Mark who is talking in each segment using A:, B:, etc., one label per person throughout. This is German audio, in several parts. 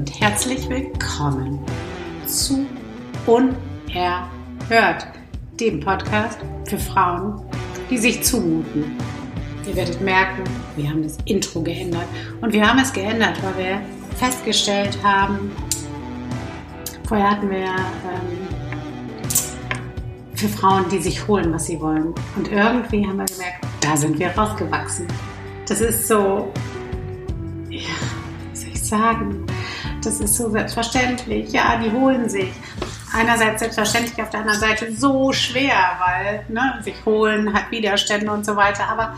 A: Und herzlich willkommen zu Unerhört, dem Podcast für Frauen, die sich zumuten. Ihr werdet merken, wir haben das Intro geändert. Und wir haben es geändert, weil wir festgestellt haben, vorher hatten wir ähm, für Frauen, die sich holen, was sie wollen. Und irgendwie haben wir gemerkt, da sind wir rausgewachsen. Das ist so, ja, was soll ich sagen? Das ist so selbstverständlich. Ja, die holen sich. Einerseits selbstverständlich, auf der anderen Seite so schwer, weil ne, sich holen hat Widerstände und so weiter. Aber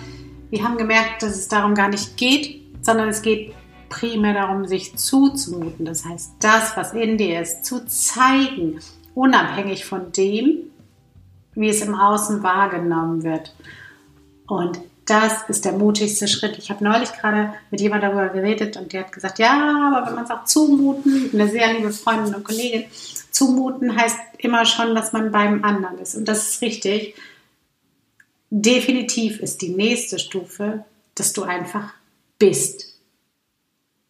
A: wir haben gemerkt, dass es darum gar nicht geht, sondern es geht primär darum, sich zuzumuten. Das heißt, das, was in dir ist, zu zeigen, unabhängig von dem, wie es im Außen wahrgenommen wird. Und das ist der mutigste Schritt. Ich habe neulich gerade mit jemandem darüber geredet und die hat gesagt, ja, aber wenn man es auch zumuten, eine sehr liebe Freundin und Kollegin, zumuten heißt immer schon, dass man beim anderen ist. Und das ist richtig. Definitiv ist die nächste Stufe, dass du einfach bist.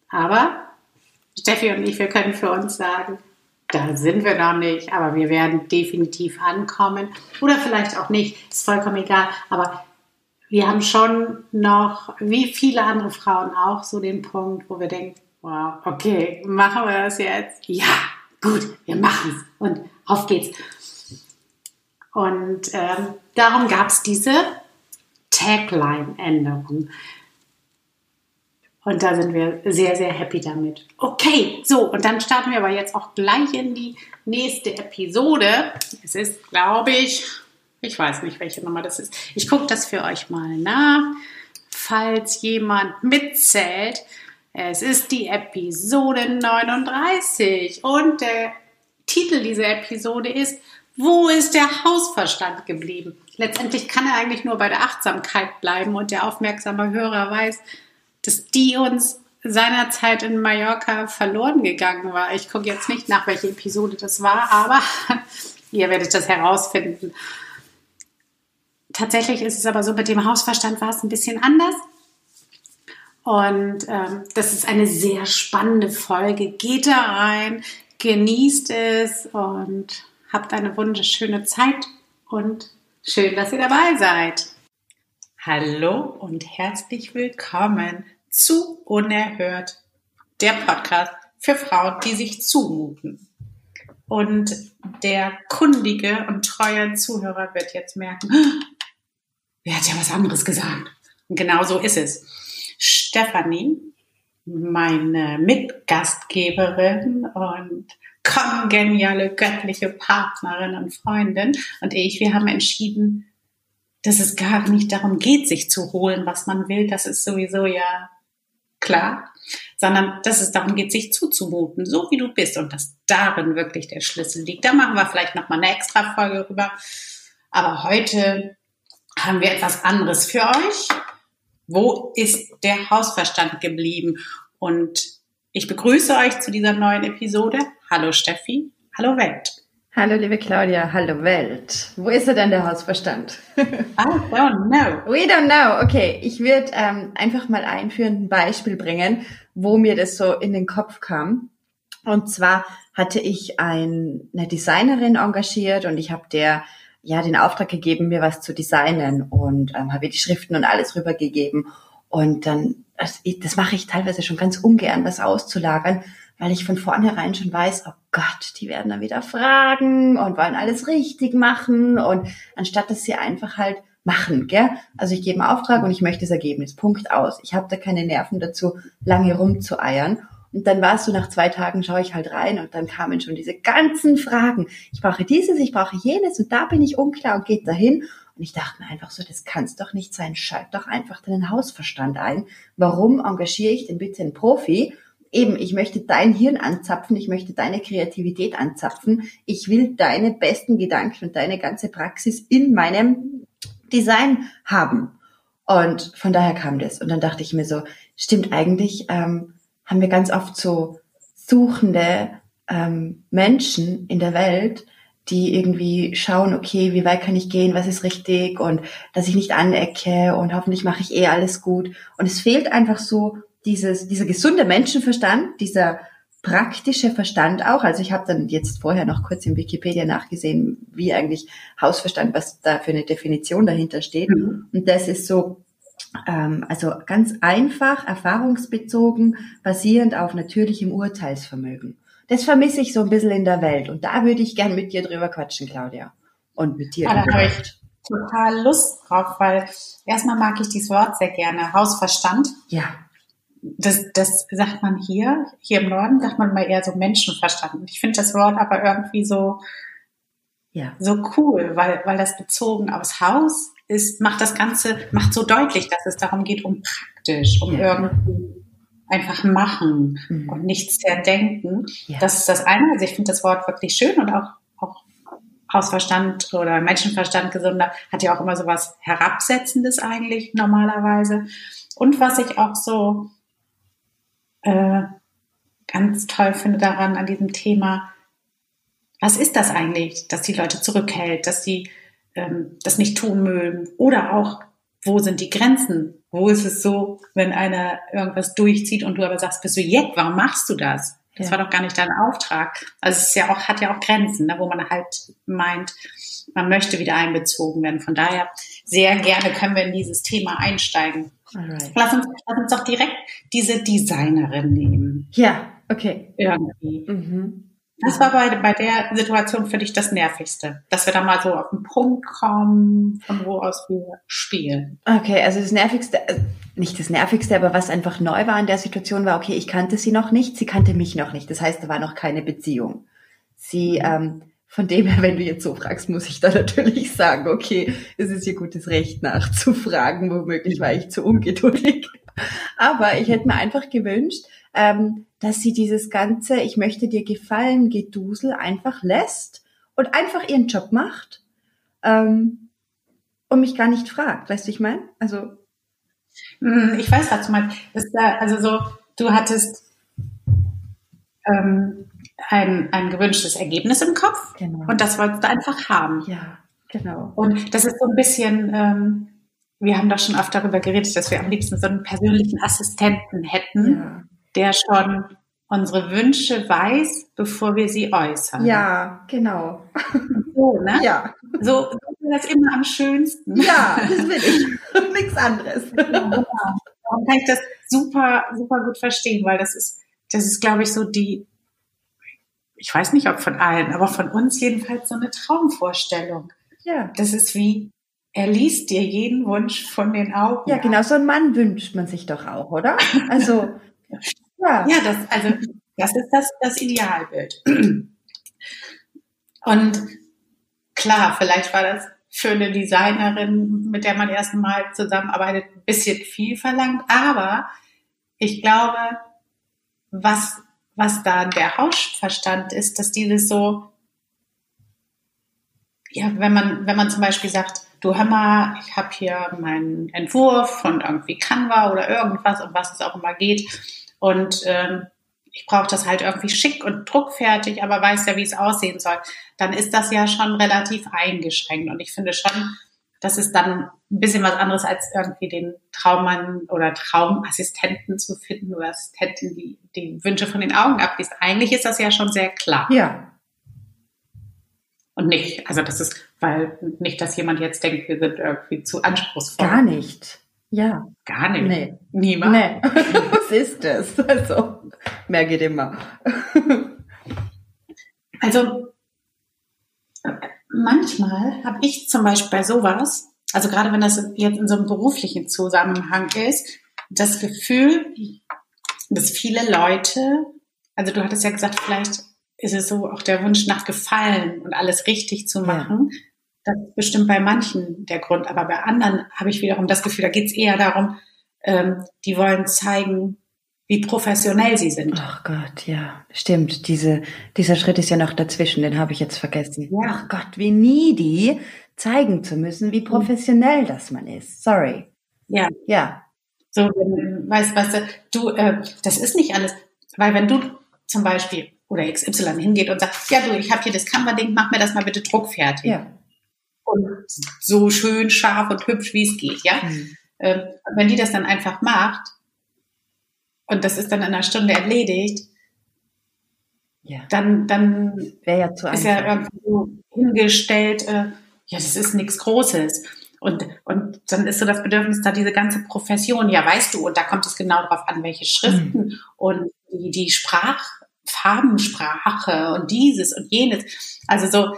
A: Aber Steffi und ich, wir können für uns sagen, da sind wir noch nicht, aber wir werden definitiv ankommen. Oder vielleicht auch nicht, ist vollkommen egal. Aber wir haben schon noch, wie viele andere Frauen auch, so den Punkt, wo wir denken, wow, okay, machen wir das jetzt? Ja, gut, wir machen es. Und auf geht's. Und ähm, darum gab es diese Tagline-Änderung. Und da sind wir sehr, sehr happy damit. Okay, so, und dann starten wir aber jetzt auch gleich in die nächste Episode. Es ist, glaube ich, ich weiß nicht, welche Nummer das ist. Ich gucke das für euch mal nach, falls jemand mitzählt. Es ist die Episode 39 und der Titel dieser Episode ist Wo ist der Hausverstand geblieben? Letztendlich kann er eigentlich nur bei der Achtsamkeit bleiben und der aufmerksame Hörer weiß, dass die uns seinerzeit in Mallorca verloren gegangen war. Ich gucke jetzt nicht nach, welche Episode das war, aber ihr werdet das herausfinden. Tatsächlich ist es aber so, mit dem Hausverstand war es ein bisschen anders. Und ähm, das ist eine sehr spannende Folge. Geht da rein, genießt es und habt eine wunderschöne Zeit und schön, dass ihr dabei seid. Hallo und herzlich willkommen zu Unerhört, der Podcast für Frauen, die sich zumuten. Und der kundige und treue Zuhörer wird jetzt merken, wer hat ja was anderes gesagt? Und genau so ist es. Stefanie, meine Mitgastgeberin und kongeniale göttliche Partnerin und Freundin und ich, wir haben entschieden, dass es gar nicht darum geht, sich zu holen, was man will. Das ist sowieso ja klar, sondern dass es darum geht, sich zuzumuten, so wie du bist und dass darin wirklich der Schlüssel liegt. Da machen wir vielleicht noch mal eine extra Folge rüber. Aber heute haben wir etwas anderes für euch. Wo ist der Hausverstand geblieben? Und ich begrüße euch zu dieser neuen Episode. Hallo Steffi. Hallo Welt.
B: Hallo liebe Claudia, hallo Welt. Wo ist er denn der Hausverstand?
A: I don't know.
B: We don't know. Okay, ich würde ähm, einfach mal einführend ein Beispiel bringen, wo mir das so in den Kopf kam. Und zwar hatte ich ein, eine Designerin engagiert und ich habe der ja den Auftrag gegeben, mir was zu designen und ähm, habe ihr die Schriften und alles rübergegeben. Und dann, das, das mache ich teilweise schon ganz ungern, das auszulagern, weil ich von vornherein schon weiß, oh Gott, die werden dann wieder fragen und wollen alles richtig machen und anstatt dass sie einfach halt machen, gell? Also ich gebe einen Auftrag und ich möchte das Ergebnis, Punkt aus. Ich habe da keine Nerven dazu, lange rumzueiern. Und dann war es so, nach zwei Tagen schaue ich halt rein und dann kamen schon diese ganzen Fragen. Ich brauche dieses, ich brauche jenes und da bin ich unklar und geht dahin. Und ich dachte mir einfach so, das kann es doch nicht sein. Schalt doch einfach deinen Hausverstand ein. Warum engagiere ich denn bitte einen Profi? eben, ich möchte dein Hirn anzapfen, ich möchte deine Kreativität anzapfen, ich will deine besten Gedanken und deine ganze Praxis in meinem Design haben. Und von daher kam das. Und dann dachte ich mir so, stimmt eigentlich, ähm, haben wir ganz oft so suchende ähm, Menschen in der Welt, die irgendwie schauen, okay, wie weit kann ich gehen, was ist richtig und dass ich nicht anecke und hoffentlich mache ich eh alles gut. Und es fehlt einfach so dieses, dieser gesunde Menschenverstand, dieser praktische Verstand auch. Also ich habe dann jetzt vorher noch kurz in Wikipedia nachgesehen, wie eigentlich Hausverstand, was da für eine Definition dahinter steht. Mhm. Und das ist so, also ganz einfach, erfahrungsbezogen, basierend auf natürlichem Urteilsvermögen. Das vermisse ich so ein bisschen in der Welt. Und da würde ich gern mit dir drüber quatschen, Claudia. Und mit dir.
A: Ah, da habe ich total Lust drauf, weil erstmal mag ich dieses Wort sehr gerne. Hausverstand.
B: Ja
A: das, das sagt man hier, hier im Norden sagt man mal eher so Menschenverstand. Und ich finde das Wort aber irgendwie so, ja. so cool, weil, weil das bezogen aufs Haus ist, macht das Ganze, macht so deutlich, dass es darum geht, um praktisch, um ja. irgendwie einfach machen mhm. und nichts zerdenken. Ja. Das ist das eine. Also ich finde das Wort wirklich schön und auch, auch Hausverstand oder Menschenverstand gesunder hat ja auch immer so was Herabsetzendes eigentlich normalerweise. Und was ich auch so äh, ganz toll finde daran, an diesem Thema, was ist das eigentlich, dass die Leute zurückhält, dass sie ähm, das nicht tun mögen? Oder auch, wo sind die Grenzen? Wo ist es so, wenn einer irgendwas durchzieht und du aber sagst, bist du jetzt, warum machst du das? Das ja. war doch gar nicht dein Auftrag. Also es ist ja auch, hat ja auch Grenzen, ne, wo man halt meint, man möchte wieder einbezogen werden. Von daher sehr gerne können wir in dieses Thema einsteigen. Alright. Lass uns, lass uns doch direkt diese Designerin nehmen.
B: Ja, okay.
A: Irgendwie. Mhm. Was war bei, bei der Situation für dich das Nervigste? Dass wir da mal so auf den Punkt kommen, von wo aus wir spielen.
B: Okay, also das Nervigste, äh, nicht das Nervigste, aber was einfach neu war in der Situation war, okay, ich kannte sie noch nicht, sie kannte mich noch nicht. Das heißt, da war noch keine Beziehung. Sie, mhm. ähm, von dem her, wenn du jetzt so fragst, muss ich da natürlich sagen, okay, es ist ihr gutes Recht nachzufragen, womöglich war ich zu ungeduldig. Aber ich hätte mir einfach gewünscht, ähm, dass sie dieses ganze, ich möchte dir gefallen, Gedusel einfach lässt und einfach ihren Job macht ähm, und mich gar nicht fragt. Weißt du, ich meine? Also
A: hm, ich weiß, was du meinst. also so, du hattest ähm, ein, ein gewünschtes Ergebnis im Kopf genau. und das wolltest du einfach haben.
B: Ja, genau.
A: Und das ist so ein bisschen, ähm, wir haben doch schon oft darüber geredet, dass wir am liebsten so einen persönlichen Assistenten hätten, ja. Der schon unsere Wünsche weiß, bevor wir sie äußern.
B: Ja, genau.
A: So, ne?
B: Ja.
A: So, so ist das immer am schönsten.
B: Ja, das will ich. Nichts anderes. Ja, genau.
A: Darum kann ich das super, super gut verstehen, weil das ist, das ist, glaube ich, so die, ich weiß nicht, ob von allen, aber von uns jedenfalls so eine Traumvorstellung.
B: Ja.
A: Das ist wie, er liest dir jeden Wunsch von den Augen.
B: Ja, genau, so einen Mann wünscht man sich doch auch, oder? Also,
A: ja. Ja, das, also, das ist das, das Idealbild. Und klar, vielleicht war das für eine Designerin, mit der man erst mal zusammenarbeitet, ein bisschen viel verlangt, aber ich glaube, was was da der Hausverstand ist, dass dieses so, ja, wenn man, wenn man zum Beispiel sagt, du mal, ich habe hier meinen Entwurf von irgendwie Canva oder irgendwas, um was es auch immer geht. Und ähm, ich brauche das halt irgendwie schick und druckfertig, aber weiß ja, wie es aussehen soll, dann ist das ja schon relativ eingeschränkt. Und ich finde schon, das ist dann ein bisschen was anderes, als irgendwie den Traummann oder Traumassistenten zu finden oder Assistentin, die die Wünsche von den Augen abliest. Eigentlich ist das ja schon sehr klar.
B: Ja.
A: Und nicht, also das ist, weil nicht, dass jemand jetzt denkt, wir sind irgendwie zu anspruchsvoll.
B: Gar nicht. Ja.
A: Gar nicht.
B: Nee.
A: Niemand.
B: Nee. Ist das? Also, mehr geht immer.
A: also, manchmal habe ich zum Beispiel bei sowas, also gerade wenn das jetzt in so einem beruflichen Zusammenhang ist, das Gefühl, dass viele Leute, also du hattest ja gesagt, vielleicht ist es so auch der Wunsch nach Gefallen und alles richtig zu machen. Ja. Das ist bestimmt bei manchen der Grund, aber bei anderen habe ich wiederum das Gefühl, da geht es eher darum, ähm, die wollen zeigen, wie professionell sie sind.
B: Ach Gott, ja, stimmt. Diese, dieser Schritt ist ja noch dazwischen, den habe ich jetzt vergessen. Ja. Ach Gott, wie needy, zeigen zu müssen, wie professionell das man ist. Sorry.
A: Ja.
B: Ja.
A: So, weißt, weißt du, du, äh, das ist nicht alles, weil wenn du zum Beispiel oder XY hingeht und sagt, ja du, ich habe hier das Canva-Ding, mach mir das mal bitte druckfertig.
B: Ja.
A: Und so schön scharf und hübsch, wie es geht, ja. Mhm. Äh, wenn die das dann einfach macht, und das ist dann in einer Stunde erledigt,
B: Ja.
A: dann, dann
B: ja
A: ist ja irgendwie so hingestellt, äh, ja, das ist nichts Großes. Und, und dann ist so das Bedürfnis da, diese ganze Profession, ja, weißt du, und da kommt es genau darauf an, welche Schriften und die, die Sprach, Farbensprache und dieses und jenes. Also so,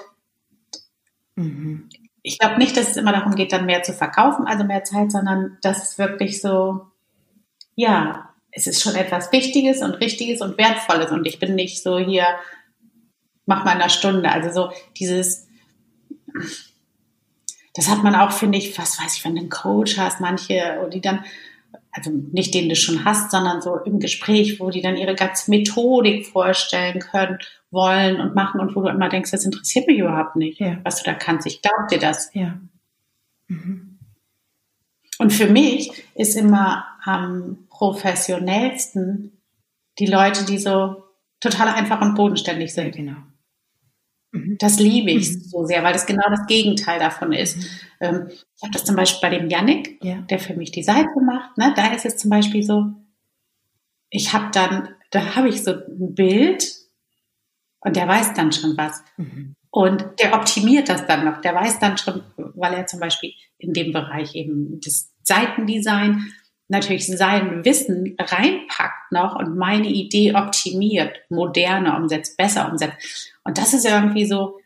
B: Mhm.
A: ich glaube nicht, dass es immer darum geht, dann mehr zu verkaufen, also mehr Zeit, sondern dass es wirklich so, ja, es ist schon etwas Wichtiges und Richtiges und Wertvolles und ich bin nicht so hier, mach mal in einer Stunde. Also so dieses, das hat man auch, finde ich, was weiß ich, wenn du einen Coach hast, manche, die dann, also nicht den du schon hast, sondern so im Gespräch, wo die dann ihre ganze Methodik vorstellen können, wollen und machen und wo du immer denkst, das interessiert mich überhaupt nicht,
B: Ja.
A: was du da kannst. Ich glaube dir das.
B: Ja. Mhm.
A: Und für mich ist immer am professionellsten die Leute, die so total einfach und bodenständig sind.
B: genau. Mhm.
A: Das liebe ich
B: Mhm.
A: so sehr, weil das genau das Gegenteil davon ist. Ähm, ich habe das zum Beispiel bei dem Yannick,
B: Ja.
A: der für mich die Seite macht. Ne? Da ist es zum Beispiel so, ich habe dann, da habe ich so ein Bild und der weiß dann schon was.
B: Mhm.
A: Und der optimiert das dann noch. Der weiß dann schon, weil er zum Beispiel in dem Bereich eben das Seitendesign natürlich sein Wissen reinpackt noch und meine Idee optimiert, moderner umsetzt, besser umsetzt. Und das ist irgendwie so,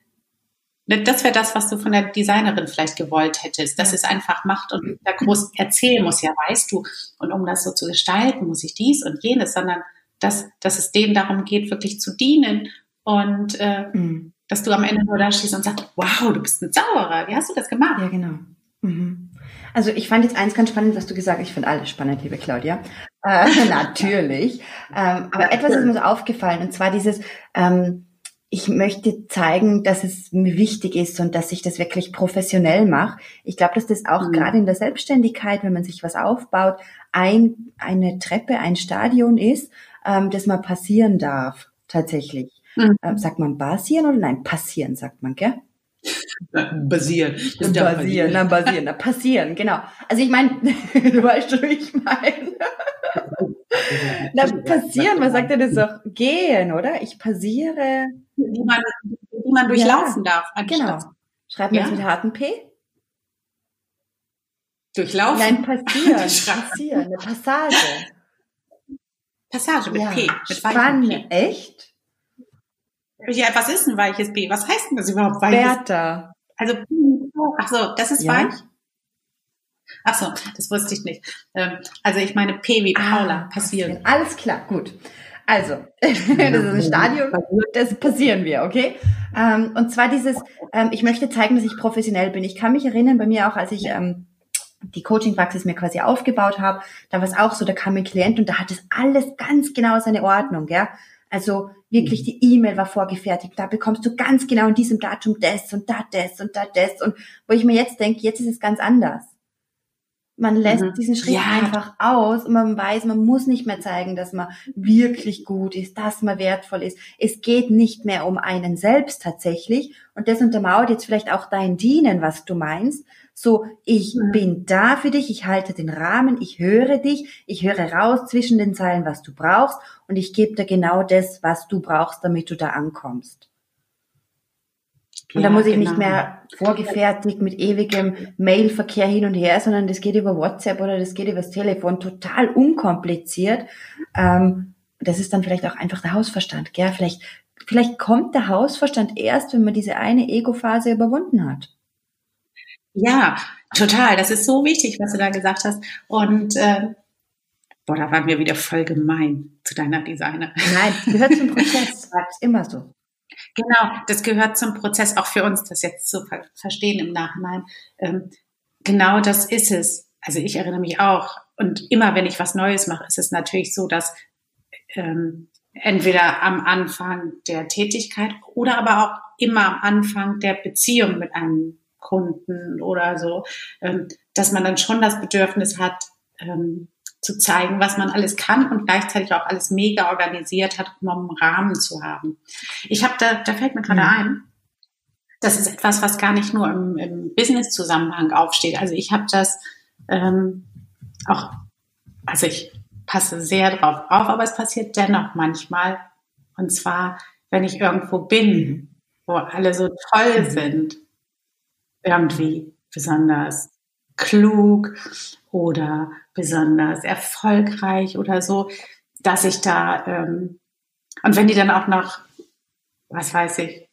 A: ne, das wäre das, was du von der Designerin vielleicht gewollt hättest, dass es einfach macht und da groß erzählen muss, ja, weißt du. Und um das so zu gestalten, muss ich dies und jenes, sondern dass, dass es denen darum geht, wirklich zu dienen und äh,
B: Mhm.
A: dass du am Ende nur da stehst und sagst, wow, du bist ein Zauberer, wie hast du das gemacht?
B: Ja, genau. Mhm. Also ich fand jetzt eins ganz spannend, was du gesagt hast. Ich finde alles spannend, liebe Claudia. Äh, natürlich. Ähm, aber etwas ist mir so aufgefallen, und zwar dieses, ähm, ich möchte zeigen, dass es mir wichtig ist und dass ich das wirklich professionell mache. Ich glaube, dass das auch
A: Mhm.
B: gerade in der Selbstständigkeit, wenn man sich was aufbaut, ein, eine Treppe, ein Stadion ist, ähm, das mal passieren darf, tatsächlich.
A: Mhm.
B: Ähm, sagt man basieren oder nein? Passieren, sagt man, gell?
A: Basieren.
B: Basieren, na, basieren, na, passieren, genau. Also ich meine, du weißt schon, wie ich meine. Na, passieren, man sagt ja das auch, gehen, oder? Ich passiere,
A: Wie man, wie man durchlaufen darf.
B: genau. Schreibt man
A: Ja.
B: das mit harten P?
A: Durchlaufen.
B: Nein, passieren, passieren, eine Passage.
A: Passage mit
B: ja,
A: P. Mit
B: spannend, echt?
A: Ja, was ist ein weiches P? Was heißt denn das überhaupt weiches
B: Bertha.
A: Also, ach so, das ist
B: Ja.
A: weich? Ach so, das wusste ich nicht. Ähm, Also ich meine P wie Paula,
B: Ah,
A: passieren.
B: Alles klar, gut. Also, das ist ein Stadion, das passieren wir, okay? Ähm, und zwar dieses, ähm, ich möchte zeigen, dass ich professionell bin. Ich kann mich erinnern, bei mir auch, als ich die Coaching-Praxis mir quasi aufgebaut habe, da war es auch so, da kam ein Klient und da hat es alles ganz genau seine Ordnung, ja. Also wirklich die E-Mail war vorgefertigt, da bekommst du ganz genau in diesem Datum das und da das und da das. Und wo ich mir jetzt denke, jetzt ist es ganz anders. Man lässt
A: Mhm.
B: diesen Schritt
A: Ja.
B: einfach aus und man weiß, man muss nicht mehr zeigen, dass man wirklich gut ist, dass man wertvoll ist. Es geht nicht mehr um einen selbst tatsächlich und das untermauert jetzt vielleicht auch dein Dienen, was du meinst. So, ich
A: Mhm.
B: bin da für dich, ich halte den Rahmen, ich höre dich, ich höre raus zwischen den Zeilen, was du brauchst und ich gebe dir genau das, was du brauchst, damit du da ankommst. Und da
A: Ja,
B: muss ich
A: genau.
B: nicht mehr vorgefertigt mit ewigem Mailverkehr hin und her, sondern das geht über WhatsApp oder das geht übers Telefon, total unkompliziert. Ähm, das ist dann vielleicht auch einfach der Hausverstand, gell? Vielleicht, vielleicht kommt der Hausverstand erst, wenn man diese eine Ego-Phase überwunden hat.
A: Ja, total. Das ist so wichtig, was du da gesagt hast. Und äh, boah, da waren wir wieder voll gemein zu deiner Designerin.
B: Nein, gehört zum Prozess, immer so.
A: Genau, das gehört zum Prozess, auch für uns, das jetzt zu ver verstehen im Nachhinein. Ähm, genau das ist es. Also ich erinnere mich auch. Und immer, wenn ich was Neues mache, ist es natürlich so, dass ähm, entweder am Anfang der Tätigkeit oder aber auch immer am Anfang der Beziehung mit einem Kunden oder so, ähm, dass man dann schon das Bedürfnis hat, ähm, zu zeigen, was man alles kann und gleichzeitig auch alles mega organisiert hat, um einen Rahmen zu haben. Ich habe da, da fällt mir gerade
B: Mhm.
A: ein, das ist etwas, was gar nicht nur im, im Business-Zusammenhang aufsteht. Also ich habe das ähm, auch, als ich passe sehr drauf auf, aber es passiert dennoch manchmal. Und zwar, wenn ich irgendwo bin, wo alle so toll mhm. sind, irgendwie besonders klug oder besonders erfolgreich oder so, dass ich da, ähm, und wenn die dann auch noch, was weiß ich,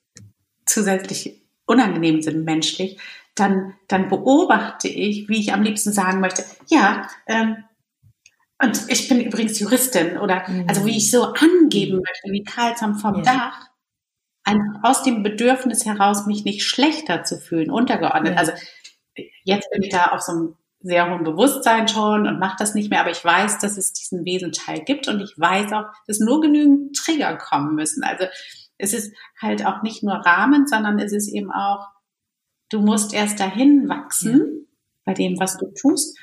A: zusätzlich unangenehm sind menschlich, dann, dann beobachte ich, wie ich am liebsten sagen möchte, ja, ähm, und ich bin übrigens Juristin oder mhm. also wie ich so angeben möchte, wie Karlsam vom ja. Dach, einfach aus dem Bedürfnis heraus, mich nicht schlechter zu fühlen, untergeordnet. Ja. Also jetzt bin ich da auf so einem sehr hohen Bewusstsein schon und mache das nicht mehr, aber ich weiß, dass es diesen Wesenteil gibt und ich weiß auch, dass nur genügend Trigger kommen müssen. Also es ist halt auch nicht nur Rahmen, sondern es ist eben auch, du musst erst dahin wachsen bei dem, was du tust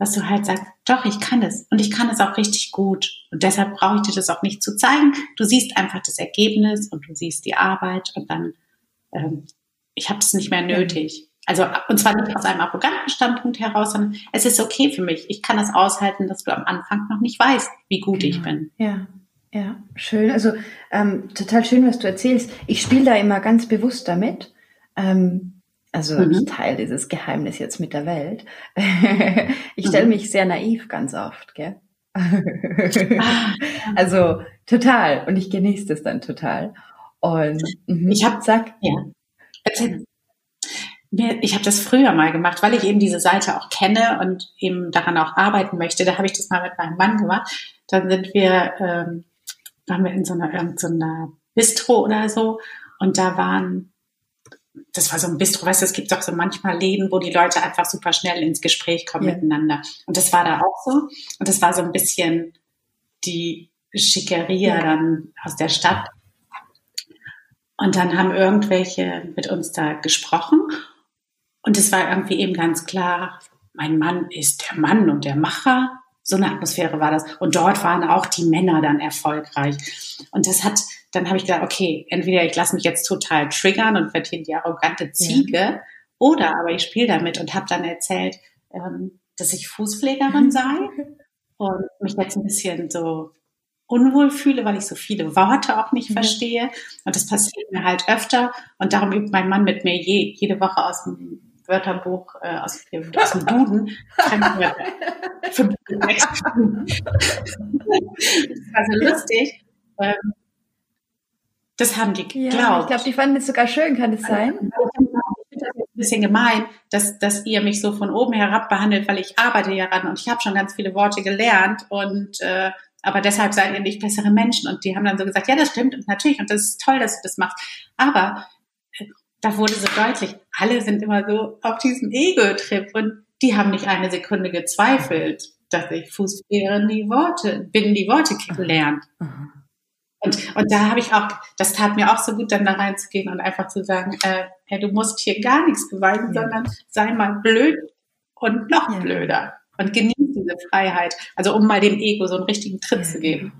A: dass du halt sagst, doch, ich kann es und ich kann es auch richtig gut. Und deshalb brauche ich dir das auch nicht zu zeigen. Du siehst einfach das Ergebnis und du siehst die Arbeit und dann, ähm, ich habe das nicht mehr nötig. Also, und zwar nicht aus einem arroganten Standpunkt heraus, sondern es ist okay für mich. Ich kann es aushalten, dass du am Anfang noch nicht weißt, wie gut genau. ich bin.
B: Ja. Ja, schön. Also ähm, total schön, was du erzählst. Ich spiele da immer ganz bewusst damit. Ähm, also mhm. ich teile dieses Geheimnis jetzt mit der Welt. ich stelle mhm. mich sehr naiv ganz oft, gell? Ah, also total. Und ich genieße das dann total. Und
A: mhm. ich habe sag, ja. Erzähl. Ich habe das früher mal gemacht, weil ich eben diese Seite auch kenne und eben daran auch arbeiten möchte. Da habe ich das mal mit meinem Mann gemacht. Dann sind wir, ähm, waren wir in so einer, in so einer Bistro oder so und da waren das war so ein Bistro, weißt du, es gibt doch so manchmal Läden, wo die Leute einfach super schnell ins Gespräch kommen ja. miteinander. Und das war da auch so. Und das war so ein bisschen die Schickeria ja. dann aus der Stadt. Und dann haben irgendwelche mit uns da gesprochen. Und es war irgendwie eben ganz klar, mein Mann ist der Mann und der Macher. So eine Atmosphäre war das. Und dort waren auch die Männer dann erfolgreich. Und das hat, dann habe ich gedacht, okay, entweder ich lasse mich jetzt total triggern und werde hier die arrogante Ziege, ja. oder aber ich spiele damit und habe dann erzählt, ähm, dass ich Fußpflegerin sei und mich jetzt ein bisschen so unwohl fühle, weil ich so viele Worte auch nicht verstehe. Und das passiert mir halt öfter. Und darum übt mein Mann mit mir je, jede Woche aus dem Wörterbuch äh, aus, aus dem Duden. das war so lustig. Ähm, das haben die geglaubt. Ja,
B: ich glaube, die fanden es sogar schön, kann es sein?
A: Ich finde das ein bisschen gemein, dass, dass ihr mich so von oben herab behandelt, weil ich arbeite ja ran und ich habe schon ganz viele Worte gelernt und äh, aber deshalb seid ihr nicht bessere Menschen. Und die haben dann so gesagt, ja, das stimmt und natürlich und das ist toll, dass du das machst. Aber da wurde so deutlich, alle sind immer so auf diesem Ego-Trip und die haben nicht eine Sekunde gezweifelt, dass ich Fußpflegerin die Worte, bin die Worte. Mhm. Und, und da habe ich auch, das tat mir auch so gut, dann da reinzugehen und einfach zu sagen, äh, hey, du musst hier gar nichts beweisen, ja. sondern sei mal blöd und noch ja. blöder und genieß diese Freiheit. Also um mal dem Ego so einen richtigen Tritt ja. zu geben.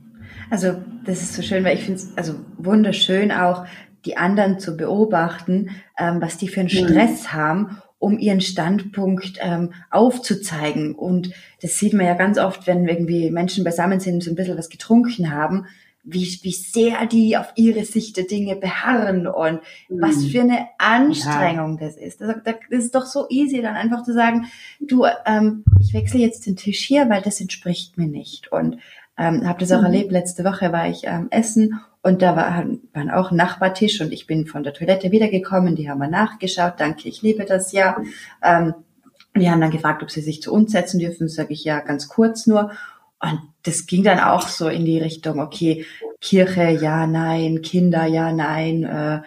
B: Also das ist so schön, weil ich finde es also wunderschön auch, die anderen zu beobachten, ähm, was die für einen mhm. Stress mhm. haben um ihren Standpunkt ähm, aufzuzeigen. Und das sieht man ja ganz oft, wenn irgendwie Menschen beisammen sind und so ein bisschen was getrunken haben, wie, wie sehr die auf ihre Sicht der Dinge beharren und mhm. was für eine Anstrengung ja. das ist. Das, das, ist doch so easy, dann einfach zu sagen, du, ähm, ich wechsle jetzt den Tisch hier, weil das entspricht mir nicht. Und ähm, habe das auch mhm. erlebt, letzte Woche war ich ähm, essen und da war, waren auch Nachbartisch und ich bin von der Toilette wiedergekommen, die haben mal nachgeschaut, danke, ich liebe das ja. Ähm, die haben dann gefragt, ob sie sich zu uns setzen dürfen, sage ich ja ganz kurz nur. Und das ging dann auch so in die Richtung, okay, Kirche, ja, nein, Kinder, ja, nein, äh,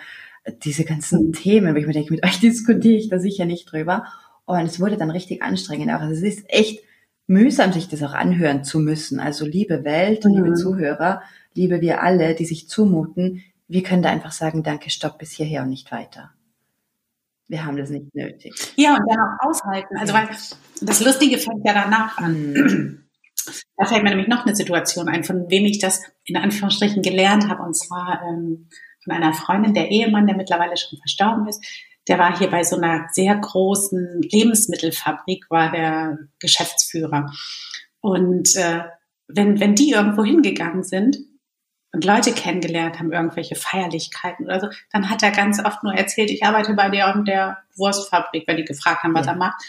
B: diese ganzen Themen, wo ich mir denke, mit euch diskutiere ich da sicher nicht drüber. Und es wurde dann richtig anstrengend. Auch also es ist echt mühsam, sich das auch anhören zu müssen. Also liebe Welt, mhm. liebe Zuhörer, liebe wir alle, die sich zumuten, wir können da einfach sagen, danke, stopp bis hierher und nicht weiter. Wir haben das nicht nötig.
A: Ja, und dann auch aushalten. Also, weil das Lustige fängt ja danach an. Mhm. Da fällt mir nämlich noch eine Situation ein, von wem ich das in Anführungsstrichen gelernt habe, und zwar ähm, von einer Freundin, der Ehemann, der mittlerweile schon verstorben ist. Der war hier bei so einer sehr großen Lebensmittelfabrik, war der Geschäftsführer. Und äh, wenn, wenn die irgendwo hingegangen sind und Leute kennengelernt haben, irgendwelche Feierlichkeiten oder so, dann hat er ganz oft nur erzählt, ich arbeite bei der und der Wurstfabrik, wenn die gefragt haben, was ja. er macht.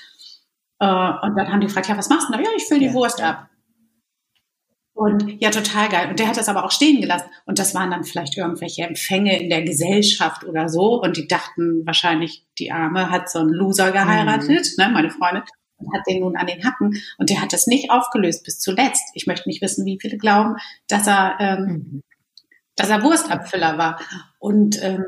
A: Äh, und dann haben die gefragt, ja, was machst du da? Ja, ich fülle die ja. Wurst ab. Und ja, total geil. Und der hat das aber auch stehen gelassen. Und das waren dann vielleicht irgendwelche Empfänge in der Gesellschaft oder so. Und die dachten wahrscheinlich, die Arme hat so einen Loser geheiratet, mhm. ne, meine Freundin, und hat den nun an den Hacken. Und der hat das nicht aufgelöst bis zuletzt. Ich möchte nicht wissen, wie viele glauben, dass er, ähm, mhm. dass er Wurstabfüller war. Und ähm,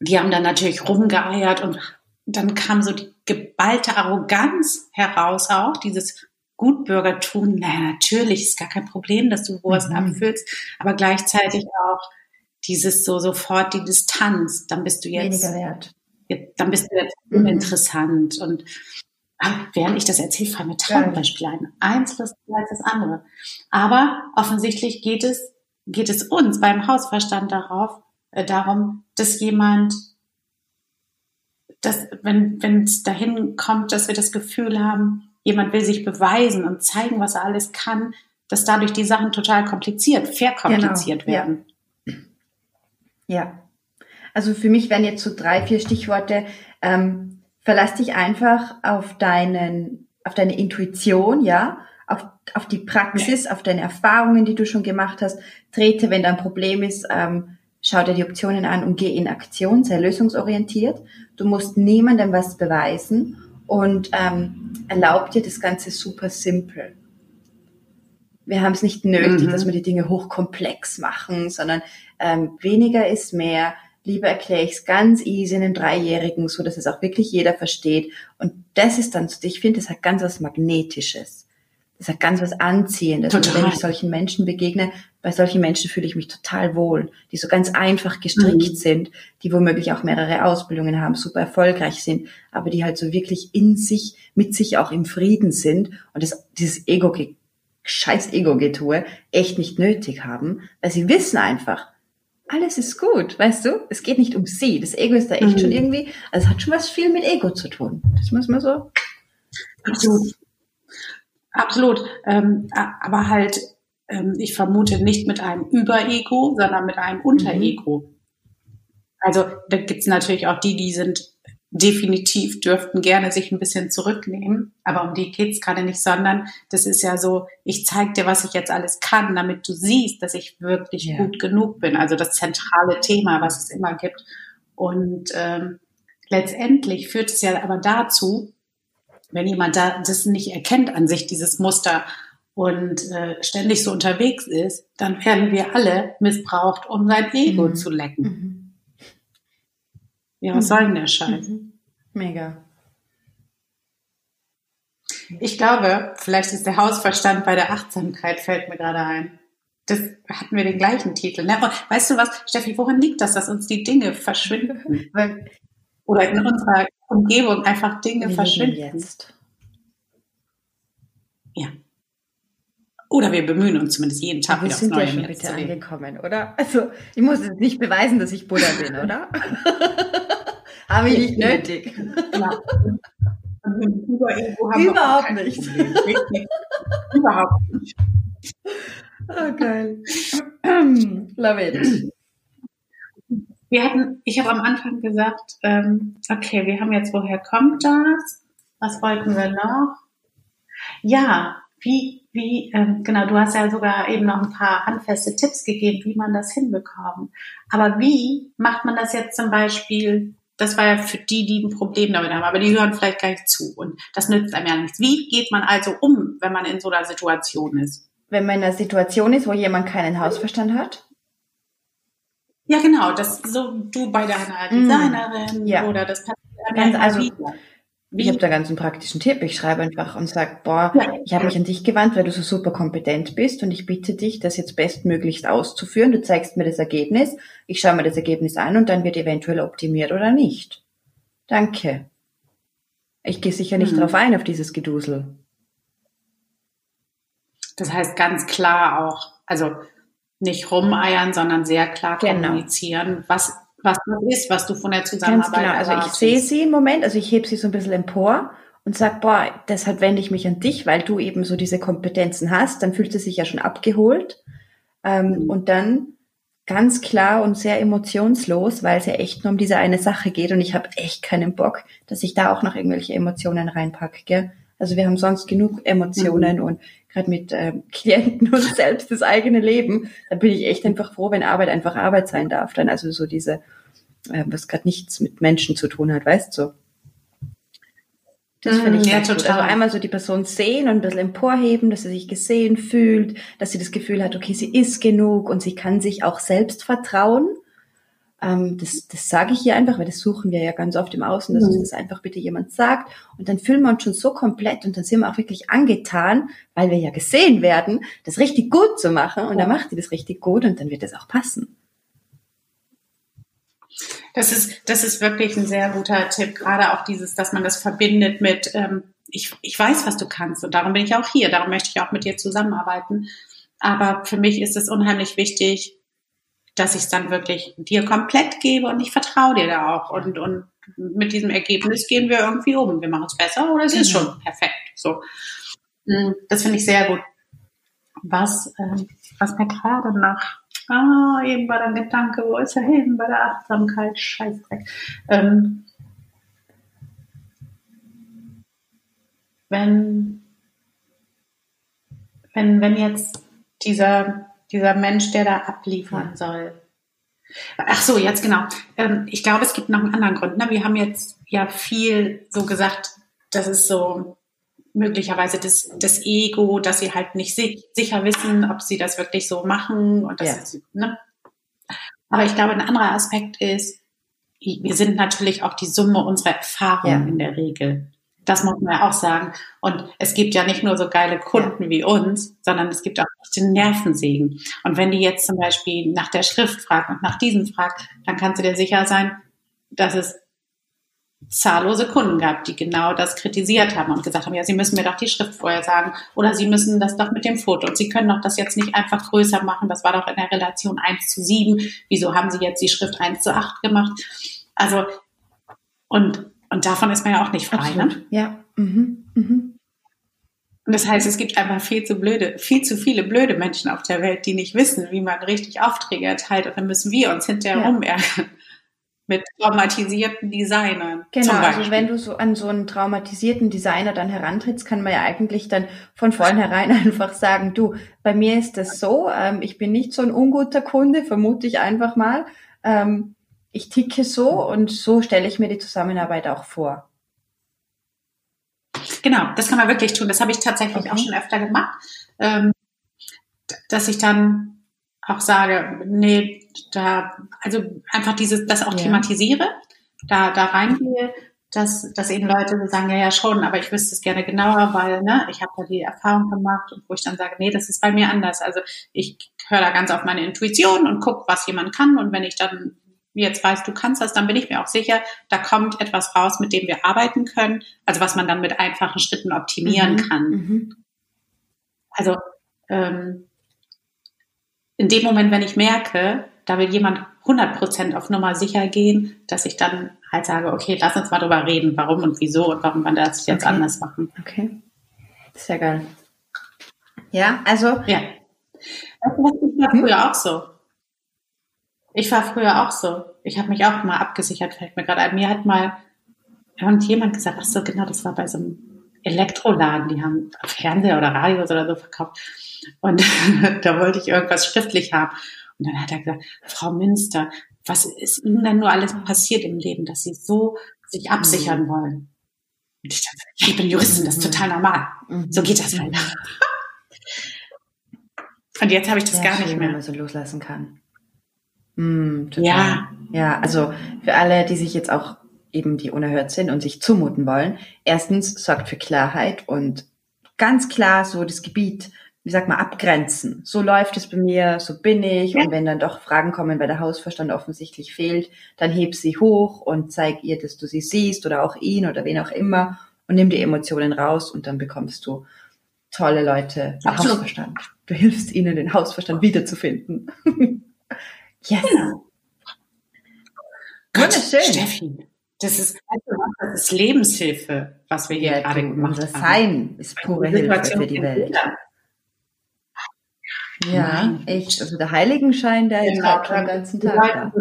A: die haben dann natürlich rumgeeiert und dann kam so die geballte Arroganz heraus auch, dieses Gutbürgertum, naja, natürlich ist gar kein Problem, dass du Wurst mhm. abfüllst, aber gleichzeitig auch dieses so sofort die Distanz, dann bist du jetzt
B: weniger wert.
A: Dann bist du jetzt mhm. uninteressant und ach, während ich das erzähle, fallen mir tausend Beispiele ein. Eins als das andere. Aber offensichtlich geht es, geht es uns beim Hausverstand darauf, äh, darum, dass jemand, dass, wenn, wenn es dahin kommt, dass wir das Gefühl haben, jemand will sich beweisen und zeigen, was er alles kann, dass dadurch die Sachen total kompliziert, verkompliziert genau, werden.
B: Ja. ja. Also für mich wären jetzt so drei, vier Stichworte. Ähm, verlass dich einfach auf deinen, auf deine Intuition, ja, auf, auf die Praxis, auf deine Erfahrungen, die du schon gemacht hast. Trete, wenn da ein Problem ist, ähm, schau dir die Optionen an und geh in Aktion, sei lösungsorientiert. Du musst niemandem was beweisen und ähm, erlaubt dir das Ganze super simpel. Wir haben es nicht nötig, mhm. dass wir die Dinge hochkomplex machen, sondern ähm, weniger ist mehr. Lieber erkläre ich es ganz easy in einem Dreijährigen, so dass es auch wirklich jeder versteht. Und das ist dann, ich finde, das hat ganz was Magnetisches. Das hat ganz was Anziehendes. Total. Und wenn ich solchen Menschen begegne, bei solchen Menschen fühle ich mich total wohl, die so ganz einfach gestrickt mhm. sind, die womöglich auch mehrere Ausbildungen haben, super erfolgreich sind, aber die halt so wirklich in sich, mit sich auch im Frieden sind und das, dieses Ego, scheiß Ego-Getue echt nicht nötig haben, weil sie wissen einfach, alles ist gut, weißt du? Es geht nicht um sie. Das Ego ist da echt mhm. schon irgendwie, also es hat schon was viel mit Ego zu tun. Das muss man so.
A: Absolut. Absolut. Ähm, aber halt, ähm, ich vermute nicht mit einem Überego, sondern mit einem Unterego. Mhm. Also da gibt's natürlich auch die, die sind definitiv, dürften gerne sich ein bisschen zurücknehmen, aber um die geht's gerade nicht, sondern das ist ja so, ich zeig dir, was ich jetzt alles kann, damit du siehst, dass ich wirklich ja. gut genug bin. Also das zentrale Thema, was es immer gibt. Und ähm, letztendlich führt es ja aber dazu, wenn jemand da das nicht erkennt an sich, dieses Muster und äh, ständig so unterwegs ist, dann werden wir alle missbraucht, um sein Ego mhm. zu lecken. Mhm. Ja, was mhm. soll denn der Scheiß? Mhm.
B: Mega.
A: Ich glaube, vielleicht ist der Hausverstand bei der Achtsamkeit, fällt mir gerade ein. Das hatten wir den gleichen Titel. Ne? Weißt du was, Steffi, woran liegt das, dass uns die Dinge verschwinden? Oder in unserer Umgebung einfach Dinge wir verschwinden. Jetzt. Ja. Oder wir bemühen uns zumindest jeden Tag
B: wir wieder aufs Neue. Wir sind ja schon bitte angekommen, oder? Also, ich muss jetzt nicht beweisen, dass ich Buddha bin, oder? Habe ich nicht nötig. Ja. Überhaupt nicht.
A: Überhaupt nicht.
B: Oh, geil. Love it
A: wir hatten, ich habe am Anfang gesagt, ähm, okay, wir haben jetzt, woher kommt das? Was wollten wir noch? Ja, wie, wie, ähm, genau, du hast ja sogar eben noch ein paar handfeste Tipps gegeben, wie man das hinbekommt. Aber wie macht man das jetzt zum Beispiel? Das war ja für die, die ein Problem damit haben, aber die hören vielleicht gar nicht zu und das nützt einem ja nichts. Wie geht man also um, wenn man in so einer Situation ist?
B: Wenn man in einer Situation ist, wo jemand keinen Hausverstand hat?
A: Ja, genau, das so du bei deiner mm. Designerin ja. oder das
B: Ganz, also, Wie? Ich habe da ganz einen praktischen Tipp. Ich schreibe einfach und sage, boah, ja. ich habe mich an dich gewandt, weil du so super kompetent bist und ich bitte dich, das jetzt bestmöglichst auszuführen. Du zeigst mir das Ergebnis, ich schaue mir das Ergebnis an und dann wird eventuell optimiert oder nicht. Danke. Ich gehe sicher nicht mhm. drauf ein, auf dieses Gedusel.
A: Das heißt ganz klar auch, also nicht rumeiern, sondern sehr klar genau. kommunizieren, was, was das ist, was du von der Zusammenarbeit
B: Ganz genau. Also ich sehe sie im Moment, also ich hebe sie so ein bisschen empor und sag, boah, deshalb wende ich mich an dich, weil du eben so diese Kompetenzen hast, dann fühlt sie sich ja schon abgeholt. Ähm, mhm. Und dann ganz klar und sehr emotionslos, weil es ja echt nur um diese eine Sache geht und ich habe echt keinen Bock, dass ich da auch noch irgendwelche Emotionen reinpacke. Gell? Also wir haben sonst genug Emotionen mhm. und gerade mit äh, Klienten und selbst das eigene Leben, da bin ich echt einfach froh, wenn Arbeit einfach Arbeit sein darf. Dann also so diese, äh, was gerade nichts mit Menschen zu tun hat, weißt du? So. Das finde ich mm, ja, total. gut. Also einmal so die Person sehen und ein bisschen emporheben, dass sie sich gesehen fühlt, dass sie das Gefühl hat, okay, sie ist genug und sie kann sich auch selbst vertrauen. Ähm, das, das sage ich hier einfach, weil das suchen wir ja ganz oft im Außen, dass mhm. uns das einfach bitte jemand sagt. Und dann fühlen wir uns schon so komplett und dann sind wir auch wirklich angetan, weil wir ja gesehen werden, das richtig gut zu machen. Und dann macht die das richtig gut und dann wird das auch passen.
A: Das ist, das ist wirklich ein sehr guter Tipp, gerade auch dieses, dass man das verbindet mit, ähm, ich, ich weiß, was du kannst und darum bin ich auch hier, darum möchte ich auch mit dir zusammenarbeiten. Aber für mich ist es unheimlich wichtig, dass ich es dann wirklich dir komplett gebe und ich vertraue dir da auch. Und, und mit diesem Ergebnis gehen wir irgendwie um. Wir machen es besser oder es ist genau. schon perfekt. So. Mm, das finde ich sehr gut. Was, ähm, was mir gerade noch Ah, eben war dann Gedanke, wo ist er hin bei der Achtsamkeit? Scheißdreck. Ähm, wenn, wenn, wenn jetzt dieser, dieser Mensch, der da abliefern soll. Ach so, jetzt genau. Ähm, ich glaube, es gibt noch einen anderen Grund. Ne? Wir haben jetzt ja viel so gesagt, das ist so möglicherweise das, das Ego, dass sie halt nicht si sicher wissen, ob sie das wirklich so machen und das ja. ist, ne? Aber ich glaube, ein anderer Aspekt ist, wir sind natürlich auch die Summe unserer Erfahrungen ja. in der Regel. Das muss man ja auch sagen. Und es gibt ja nicht nur so geile Kunden ja. wie uns, sondern es gibt auch den Nervensägen. Und wenn die jetzt zum Beispiel nach der Schrift fragt und nach diesem fragt, dann kannst du dir sicher sein, dass es zahllose Kunden gehabt, die genau das kritisiert haben und gesagt haben, ja, Sie müssen mir doch die Schrift vorher sagen oder Sie müssen das doch mit dem Foto und Sie können doch das jetzt nicht einfach größer machen, das war doch in der Relation 1 zu 7, wieso haben Sie jetzt die Schrift 1 zu 8 gemacht? Also, und, und davon ist man ja auch nicht frei, ne?
B: Absolut. ne? Ja. Mhm. Mhm.
A: Und das heißt, es gibt einfach viel zu blöde, viel zu viele blöde Menschen auf der Welt, die nicht wissen, wie man richtig Aufträge erteilt. Und dann müssen wir uns hinterher ja. rumärgern mit traumatisierten Designern.
B: Genau, also wenn du so an so einen traumatisierten Designer dann herantrittst, kann man ja eigentlich dann von vornherein einfach sagen, du, bei mir ist das so, ähm, ich bin nicht so ein unguter Kunde, vermute ich einfach mal. Ähm, ich ticke so und so stelle ich mir die Zusammenarbeit auch vor.
A: Genau, das kann man wirklich tun. Das habe ich tatsächlich okay. auch schon öfter gemacht, ähm, dass ich dann auch sage, nee, da, also einfach dieses, das auch ja. thematisiere, da, da reingehe, dass, dass eben Leute sagen, ja, ja, schon, aber ich wüsste es gerne genauer, weil, ne, ich habe da die Erfahrung gemacht und wo ich dann sage, nee, das ist bei mir anders. Also ich höre da ganz auf meine Intuition und gucke, was jemand kann und wenn ich dann jetzt weiß, du kannst das, dann bin ich mir auch sicher, da kommt etwas raus, mit dem wir arbeiten können, also was man dann mit einfachen Schritten optimieren mhm. kann. Mhm. Also ähm, in dem Moment, wenn ich merke, da will jemand 100% auf Nummer sicher gehen, dass ich dann halt sage, okay, lass uns mal drüber reden, warum und wieso und warum man das jetzt okay. anders machen.
B: Okay. Sehr geil. Ja, also.
A: Ja. ich war früher auch so. Ich war früher auch so. Ich habe mich auch mal abgesichert, fällt mir gerade ein. Mir hat mal irgendjemand gesagt, ach so, genau, das war bei so einem Elektroladen, die haben Fernseher oder Radios oder so verkauft. Und da wollte ich irgendwas schriftlich haben. Und dann hat er gesagt, Frau Münster, was ist Ihnen denn nur alles passiert im Leben, dass Sie so sich absichern mhm. wollen? Und ich dachte, ja, ich bin Juristin, das ist total normal. So geht das halt. Und jetzt habe ich das ja, gar nicht mehr. Wenn
B: man so loslassen kann. Mm, ja. Ja, also für alle, die sich jetzt auch eben die unerhört sind und sich zumuten wollen. Erstens sorgt für Klarheit und ganz klar so das Gebiet wie sag mal, abgrenzen. So läuft es bei mir, so bin ich. Und wenn dann doch Fragen kommen, weil der Hausverstand offensichtlich fehlt, dann heb sie hoch und zeig ihr, dass du sie siehst oder auch ihn oder wen auch immer und nimm die Emotionen raus und dann bekommst du tolle Leute mit Hausverstand. Du hilfst ihnen, den Hausverstand wiederzufinden.
A: yes. Genau. Gott, Steffi, Das ist, das ist Lebenshilfe, was wir hier ja, gerade gemacht
B: unser haben. Sein ist pure Hilfe für die Welt. Ja, Nein. echt. Also der Heiligenschein, der ist halt schon den ganzen Tag da.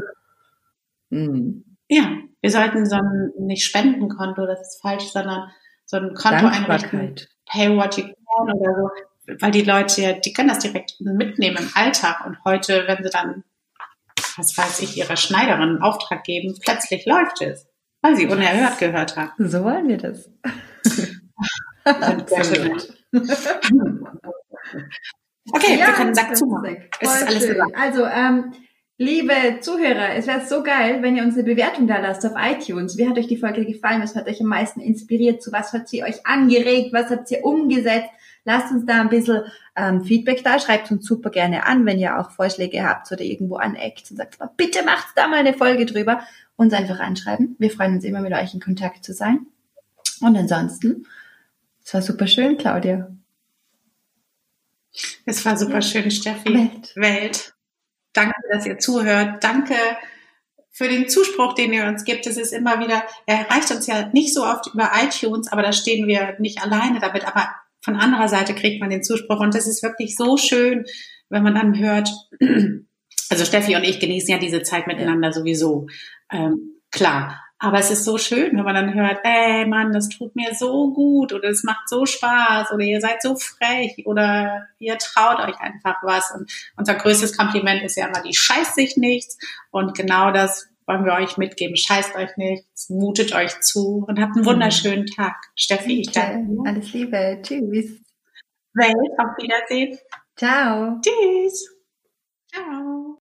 A: Mhm. Ja, wir sollten so ein, nicht Spendenkonto, das ist falsch, sondern so ein Konto einrichten. Pay what you can oder so. Weil die Leute, die können das direkt mitnehmen im Alltag. Und heute, wenn sie dann, was weiß ich, ihrer Schneiderin einen Auftrag geben, plötzlich läuft es. Weil sie unerhört gehört hat.
B: So wollen wir das.
A: okay, ja, wir können Sack zumachen.
B: Es ist alles. Also, ähm, Liebe Zuhörer, es wäre so geil, wenn ihr uns eine Bewertung da lasst auf iTunes. Wie hat euch die Folge gefallen? Was hat euch am meisten inspiriert? Zu was hat sie euch angeregt? Was habt ihr umgesetzt? Lasst uns da ein bisschen ähm, Feedback da. Schreibt uns super gerne an, wenn ihr auch Vorschläge habt oder irgendwo aneckt und sagt, bitte macht da mal eine Folge drüber. Uns einfach anschreiben. Wir freuen uns immer, mit euch in Kontakt zu sein. Und ansonsten, es war super schön, Claudia.
A: Es war super schön, Steffi. Welt. Welt. Danke, dass ihr zuhört. Danke für den Zuspruch, den ihr uns gibt. Es ist immer wieder, er erreicht uns ja nicht so oft über iTunes, aber da stehen wir nicht alleine damit. Aber von anderer Seite kriegt man den Zuspruch und das ist wirklich so schön, wenn man dann hört, also Steffi und ich genießen ja diese Zeit miteinander sowieso. Ähm, klar. Aber es ist so schön, wenn man dann hört, ey Mann, das tut mir so gut oder es macht so Spaß oder ihr seid so frech oder ihr traut euch einfach was. Und unser größtes Kompliment ist ja immer, die scheißt sich nichts. Und genau das wollen wir euch mitgeben. Scheißt euch nichts, mutet euch zu und habt einen wunderschönen Tag. Steffi, ich danke
B: dir. Alles Liebe. Tschüss.
A: Welt, auf Wiedersehen.
B: Ciao.
A: Tschüss. Ciao.